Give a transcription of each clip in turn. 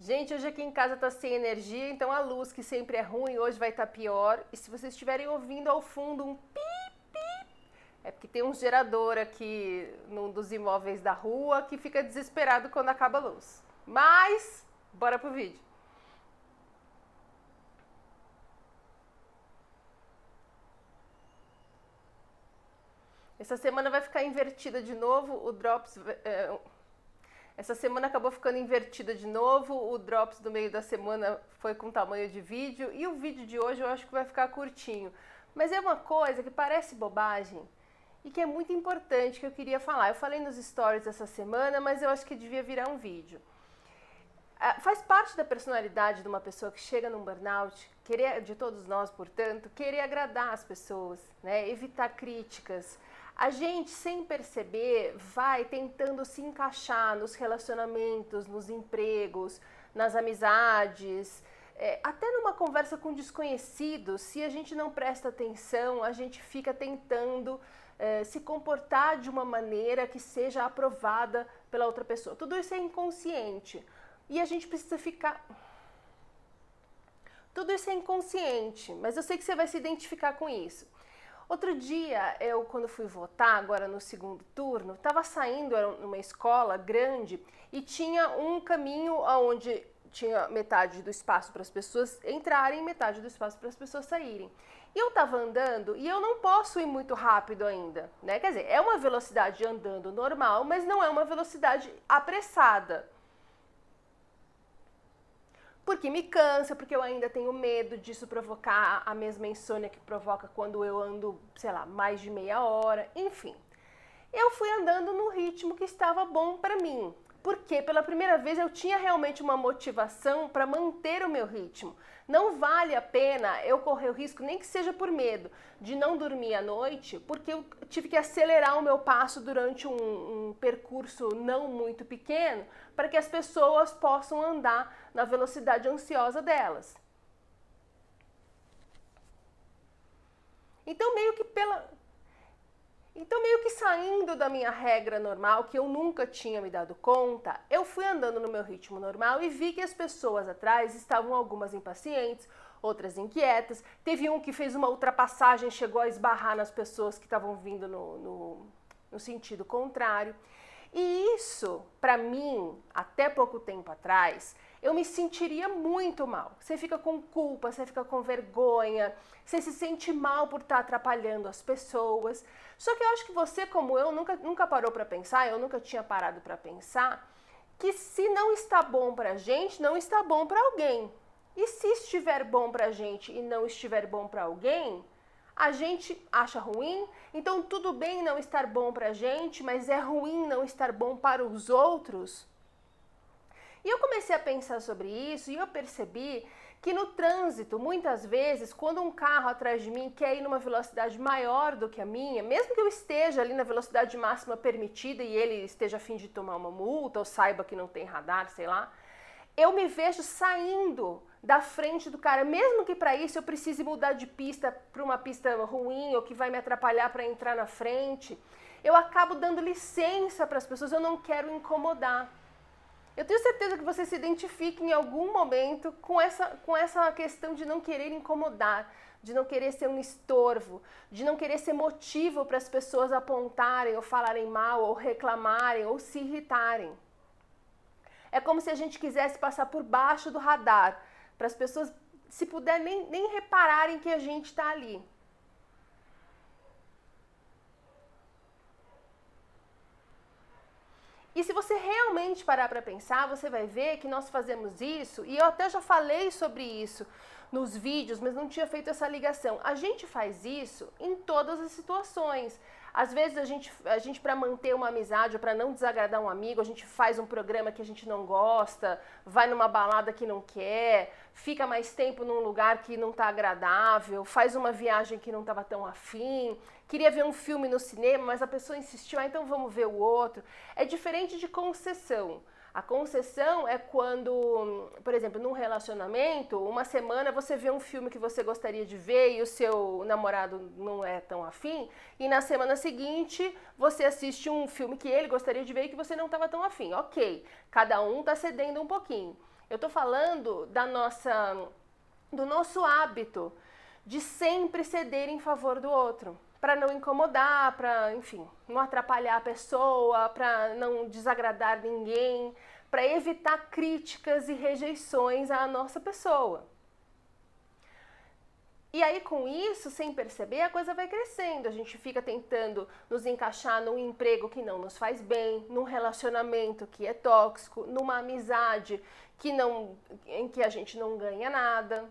Gente, hoje aqui em casa tá sem energia, então a luz, que sempre é ruim, hoje vai estar tá pior. E se vocês estiverem ouvindo ao fundo um pi, pi, é porque tem um gerador aqui num dos imóveis da rua que fica desesperado quando acaba a luz. Mas, bora pro vídeo. Essa semana vai ficar invertida de novo, o Drops. É, essa semana acabou ficando invertida de novo, o Drops do meio da semana foi com tamanho de vídeo e o vídeo de hoje eu acho que vai ficar curtinho. Mas é uma coisa que parece bobagem e que é muito importante que eu queria falar. Eu falei nos stories essa semana, mas eu acho que devia virar um vídeo. Ah, faz parte da personalidade de uma pessoa que chega num burnout, querer, de todos nós, portanto, querer agradar as pessoas, né? evitar críticas, a gente, sem perceber, vai tentando se encaixar nos relacionamentos, nos empregos, nas amizades, é, até numa conversa com desconhecidos. Se a gente não presta atenção, a gente fica tentando é, se comportar de uma maneira que seja aprovada pela outra pessoa. Tudo isso é inconsciente e a gente precisa ficar. Tudo isso é inconsciente, mas eu sei que você vai se identificar com isso. Outro dia, eu quando fui votar, agora no segundo turno, estava saindo, era uma escola grande, e tinha um caminho onde tinha metade do espaço para as pessoas entrarem, metade do espaço para as pessoas saírem. E eu estava andando e eu não posso ir muito rápido ainda, né? Quer dizer, é uma velocidade andando normal, mas não é uma velocidade apressada porque me cansa, porque eu ainda tenho medo disso provocar a mesma insônia que provoca quando eu ando, sei lá, mais de meia hora, enfim. Eu fui andando no ritmo que estava bom para mim porque pela primeira vez eu tinha realmente uma motivação para manter o meu ritmo. Não vale a pena eu correr o risco, nem que seja por medo, de não dormir à noite, porque eu tive que acelerar o meu passo durante um, um percurso não muito pequeno, para que as pessoas possam andar na velocidade ansiosa delas. Então, meio que pela, então, meio que saindo da minha regra normal, que eu nunca tinha me dado conta, eu fui andando no meu ritmo normal e vi que as pessoas atrás estavam algumas impacientes, outras inquietas. Teve um que fez uma ultrapassagem, chegou a esbarrar nas pessoas que estavam vindo no, no, no sentido contrário. E isso, para mim, até pouco tempo atrás, eu me sentiria muito mal. Você fica com culpa, você fica com vergonha, você se sente mal por estar atrapalhando as pessoas. Só que eu acho que você, como eu, nunca, nunca parou para pensar, eu nunca tinha parado para pensar, que se não está bom para a gente, não está bom para alguém. E se estiver bom para a gente e não estiver bom para alguém, a gente acha ruim, então tudo bem não estar bom para a gente, mas é ruim não estar bom para os outros. E eu comecei a pensar sobre isso e eu percebi que no trânsito, muitas vezes, quando um carro atrás de mim quer ir numa velocidade maior do que a minha, mesmo que eu esteja ali na velocidade máxima permitida e ele esteja a fim de tomar uma multa ou saiba que não tem radar, sei lá, eu me vejo saindo da frente do cara, mesmo que para isso eu precise mudar de pista para uma pista ruim ou que vai me atrapalhar para entrar na frente, eu acabo dando licença para as pessoas, eu não quero incomodar. Eu tenho certeza que você se identifica em algum momento com essa, com essa questão de não querer incomodar, de não querer ser um estorvo, de não querer ser motivo para as pessoas apontarem ou falarem mal, ou reclamarem, ou se irritarem. É como se a gente quisesse passar por baixo do radar, para as pessoas, se puder, nem, nem repararem que a gente está ali. E se você realmente parar para pensar, você vai ver que nós fazemos isso, e eu até já falei sobre isso nos vídeos, mas não tinha feito essa ligação. A gente faz isso em todas as situações. Às vezes a gente, a gente para manter uma amizade ou para não desagradar um amigo, a gente faz um programa que a gente não gosta, vai numa balada que não quer, fica mais tempo num lugar que não está agradável, faz uma viagem que não estava tão afim, queria ver um filme no cinema, mas a pessoa insistiu, ah, então vamos ver o outro. É diferente de concessão. A concessão é quando, por exemplo, num relacionamento, uma semana você vê um filme que você gostaria de ver e o seu namorado não é tão afim, e na semana seguinte você assiste um filme que ele gostaria de ver e que você não estava tão afim. Ok, cada um está cedendo um pouquinho. Eu estou falando da nossa, do nosso hábito de sempre ceder em favor do outro, para não incomodar, para, enfim, não atrapalhar a pessoa, para não desagradar ninguém, para evitar críticas e rejeições à nossa pessoa. E aí, com isso, sem perceber, a coisa vai crescendo. A gente fica tentando nos encaixar num emprego que não nos faz bem, num relacionamento que é tóxico, numa amizade que não, em que a gente não ganha nada.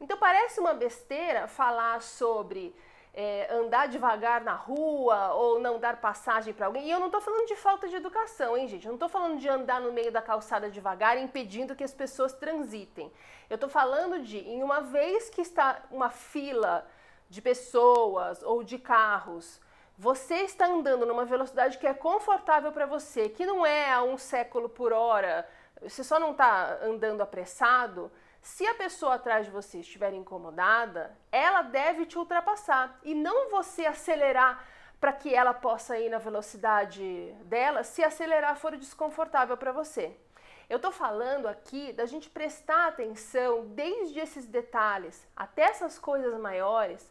Então parece uma besteira falar sobre é, andar devagar na rua ou não dar passagem para alguém. E eu não estou falando de falta de educação, hein, gente? Eu não estou falando de andar no meio da calçada devagar, impedindo que as pessoas transitem. Eu estou falando de, em uma vez que está uma fila de pessoas ou de carros, você está andando numa velocidade que é confortável para você, que não é a um século por hora, você só não está andando apressado se a pessoa atrás de você estiver incomodada, ela deve te ultrapassar e não você acelerar para que ela possa ir na velocidade dela, se acelerar for desconfortável para você. Eu estou falando aqui da gente prestar atenção desde esses detalhes até essas coisas maiores,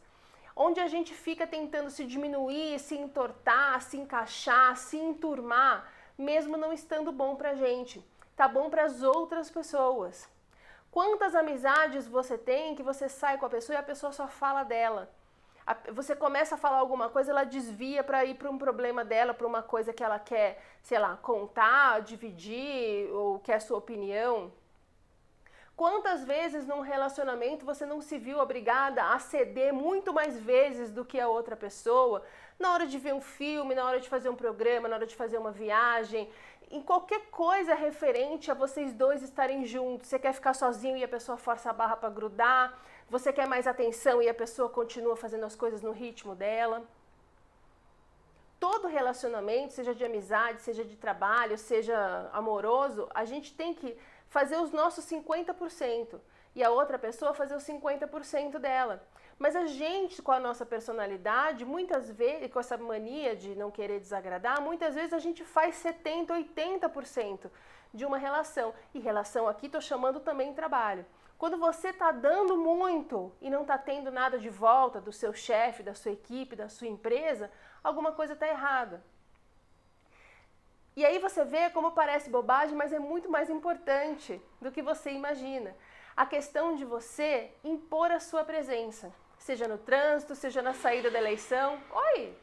onde a gente fica tentando se diminuir, se entortar, se encaixar, se enturmar, mesmo não estando bom para a gente. Tá bom para as outras pessoas. Quantas amizades você tem que você sai com a pessoa e a pessoa só fala dela? Você começa a falar alguma coisa, ela desvia para ir para um problema dela, para uma coisa que ela quer, sei lá, contar, dividir ou quer sua opinião. Quantas vezes num relacionamento você não se viu obrigada a ceder muito mais vezes do que a outra pessoa? Na hora de ver um filme, na hora de fazer um programa, na hora de fazer uma viagem, em qualquer coisa referente a vocês dois estarem juntos. Você quer ficar sozinho e a pessoa força a barra para grudar, você quer mais atenção e a pessoa continua fazendo as coisas no ritmo dela. Todo relacionamento, seja de amizade, seja de trabalho, seja amoroso, a gente tem que fazer os nossos 50% e a outra pessoa fazer os 50% dela. Mas a gente, com a nossa personalidade, muitas vezes, com essa mania de não querer desagradar, muitas vezes a gente faz 70%, 80% de uma relação. E relação aqui estou chamando também trabalho. Quando você está dando muito e não está tendo nada de volta do seu chefe, da sua equipe, da sua empresa, alguma coisa está errada. E aí você vê como parece bobagem, mas é muito mais importante do que você imagina. A questão de você impor a sua presença seja no trânsito, seja na saída da eleição. Oi!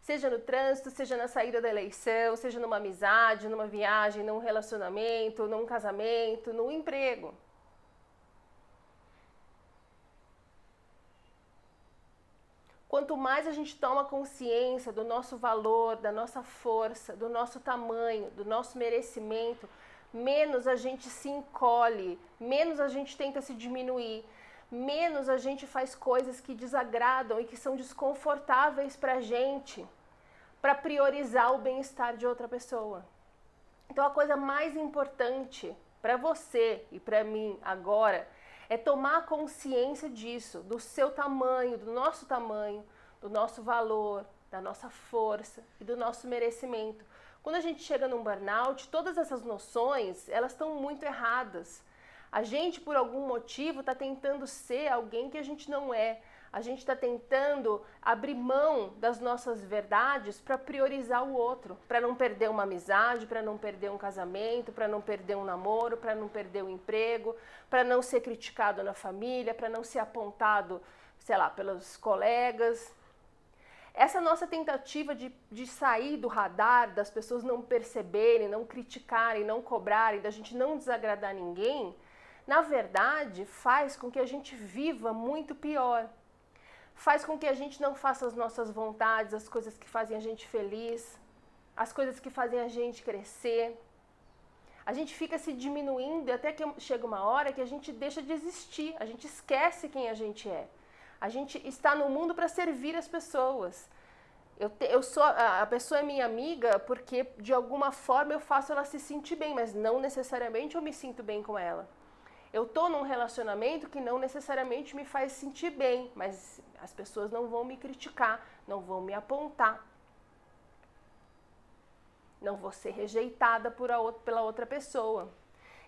Seja no trânsito, seja na saída da eleição, seja numa amizade, numa viagem, num relacionamento, num casamento, num emprego. Quanto mais a gente toma consciência do nosso valor, da nossa força, do nosso tamanho, do nosso merecimento, menos a gente se encolhe, menos a gente tenta se diminuir, menos a gente faz coisas que desagradam e que são desconfortáveis para a gente, para priorizar o bem-estar de outra pessoa. Então a coisa mais importante para você e para mim agora é tomar consciência disso, do seu tamanho, do nosso tamanho, do nosso valor, da nossa força e do nosso merecimento. Quando a gente chega num burnout, todas essas noções, elas estão muito erradas. A gente, por algum motivo, está tentando ser alguém que a gente não é. A gente está tentando abrir mão das nossas verdades para priorizar o outro, para não perder uma amizade, para não perder um casamento, para não perder um namoro, para não perder o um emprego, para não ser criticado na família, para não ser apontado, sei lá, pelos colegas. Essa nossa tentativa de, de sair do radar, das pessoas não perceberem, não criticarem, não cobrarem, da gente não desagradar ninguém, na verdade faz com que a gente viva muito pior. Faz com que a gente não faça as nossas vontades, as coisas que fazem a gente feliz, as coisas que fazem a gente crescer. A gente fica se diminuindo até que chega uma hora que a gente deixa de existir, a gente esquece quem a gente é. A gente está no mundo para servir as pessoas. Eu, te, eu sou a pessoa é minha amiga porque de alguma forma eu faço ela se sentir bem, mas não necessariamente eu me sinto bem com ela. Eu tô num relacionamento que não necessariamente me faz sentir bem, mas as pessoas não vão me criticar, não vão me apontar. Não vou ser rejeitada por a pela outra pessoa.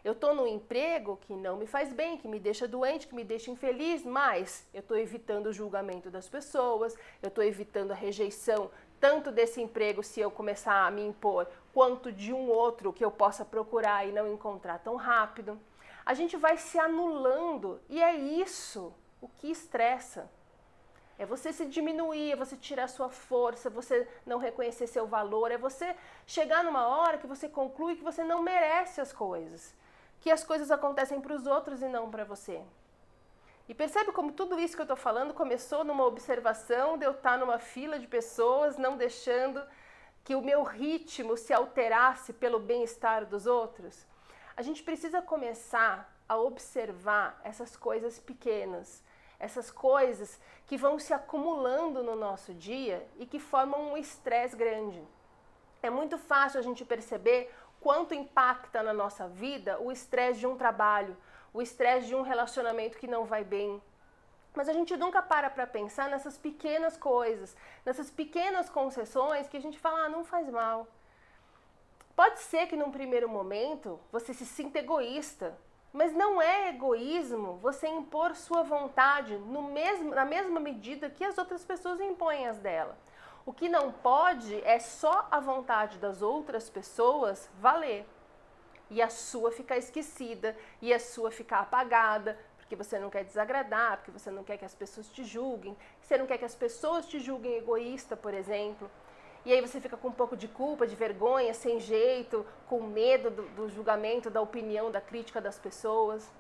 Eu estou num emprego que não me faz bem, que me deixa doente, que me deixa infeliz, mas eu estou evitando o julgamento das pessoas, eu estou evitando a rejeição tanto desse emprego se eu começar a me impor, quanto de um outro que eu possa procurar e não encontrar tão rápido. A gente vai se anulando e é isso o que estressa. É você se diminuir, é você tirar sua força, você não reconhecer seu valor, é você chegar numa hora que você conclui que você não merece as coisas, que as coisas acontecem para os outros e não para você. E percebe como tudo isso que eu estou falando começou numa observação de eu estar numa fila de pessoas, não deixando que o meu ritmo se alterasse pelo bem-estar dos outros? A gente precisa começar a observar essas coisas pequenas, essas coisas que vão se acumulando no nosso dia e que formam um estresse grande. É muito fácil a gente perceber quanto impacta na nossa vida o estresse de um trabalho, o estresse de um relacionamento que não vai bem. Mas a gente nunca para para pensar nessas pequenas coisas, nessas pequenas concessões que a gente fala, ah, não faz mal. Pode ser que num primeiro momento você se sinta egoísta, mas não é egoísmo você impor sua vontade no mesmo, na mesma medida que as outras pessoas impõem as dela. O que não pode é só a vontade das outras pessoas valer e a sua ficar esquecida, e a sua ficar apagada, porque você não quer desagradar, porque você não quer que as pessoas te julguem, você não quer que as pessoas te julguem egoísta, por exemplo. E aí você fica com um pouco de culpa, de vergonha, sem jeito, com medo do, do julgamento, da opinião, da crítica das pessoas.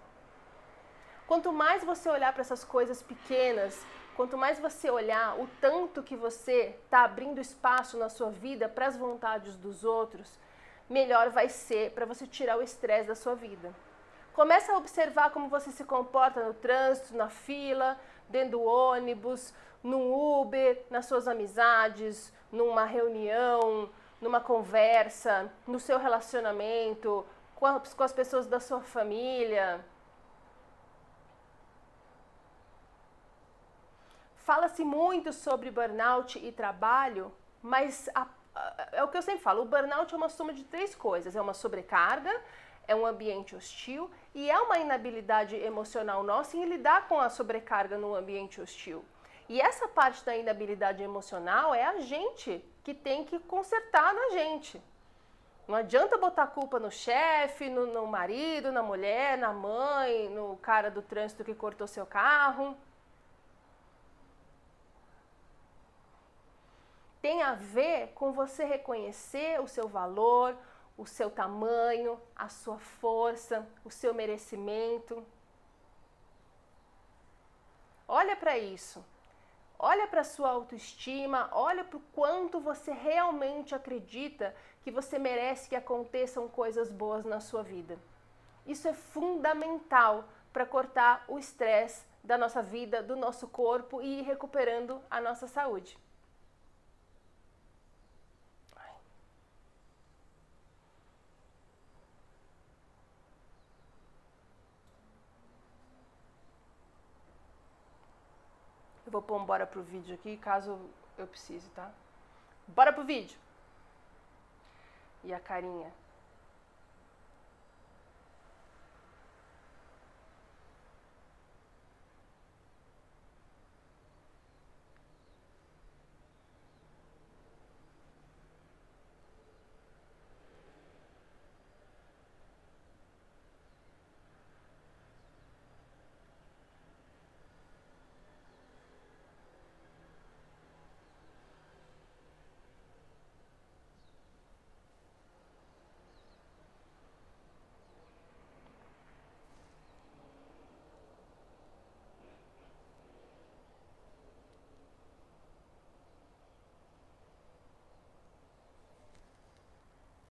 Quanto mais você olhar para essas coisas pequenas, quanto mais você olhar o tanto que você está abrindo espaço na sua vida para as vontades dos outros, melhor vai ser para você tirar o estresse da sua vida. Começa a observar como você se comporta no trânsito, na fila, dentro do ônibus, no Uber, nas suas amizades, numa reunião, numa conversa, no seu relacionamento, com as, pessoas da sua família. Fala-se muito sobre burnout e trabalho, mas a é o que eu sempre falo, o burnout é uma soma de três coisas: é uma sobrecarga, é um ambiente hostil e é uma inabilidade emocional nossa em lidar com a sobrecarga no ambiente hostil. E essa parte da inabilidade emocional é a gente que tem que consertar na gente. Não adianta botar culpa no chefe, no, no marido, na mulher, na mãe, no cara do trânsito que cortou seu carro. Tem a ver com você reconhecer o seu valor, o seu tamanho, a sua força, o seu merecimento. Olha para isso. Olha para a sua autoestima, olha para o quanto você realmente acredita que você merece que aconteçam coisas boas na sua vida. Isso é fundamental para cortar o estresse da nossa vida, do nosso corpo e ir recuperando a nossa saúde. Eu vou pôr um bora pro vídeo aqui, caso eu precise, tá? Bora pro vídeo! E a carinha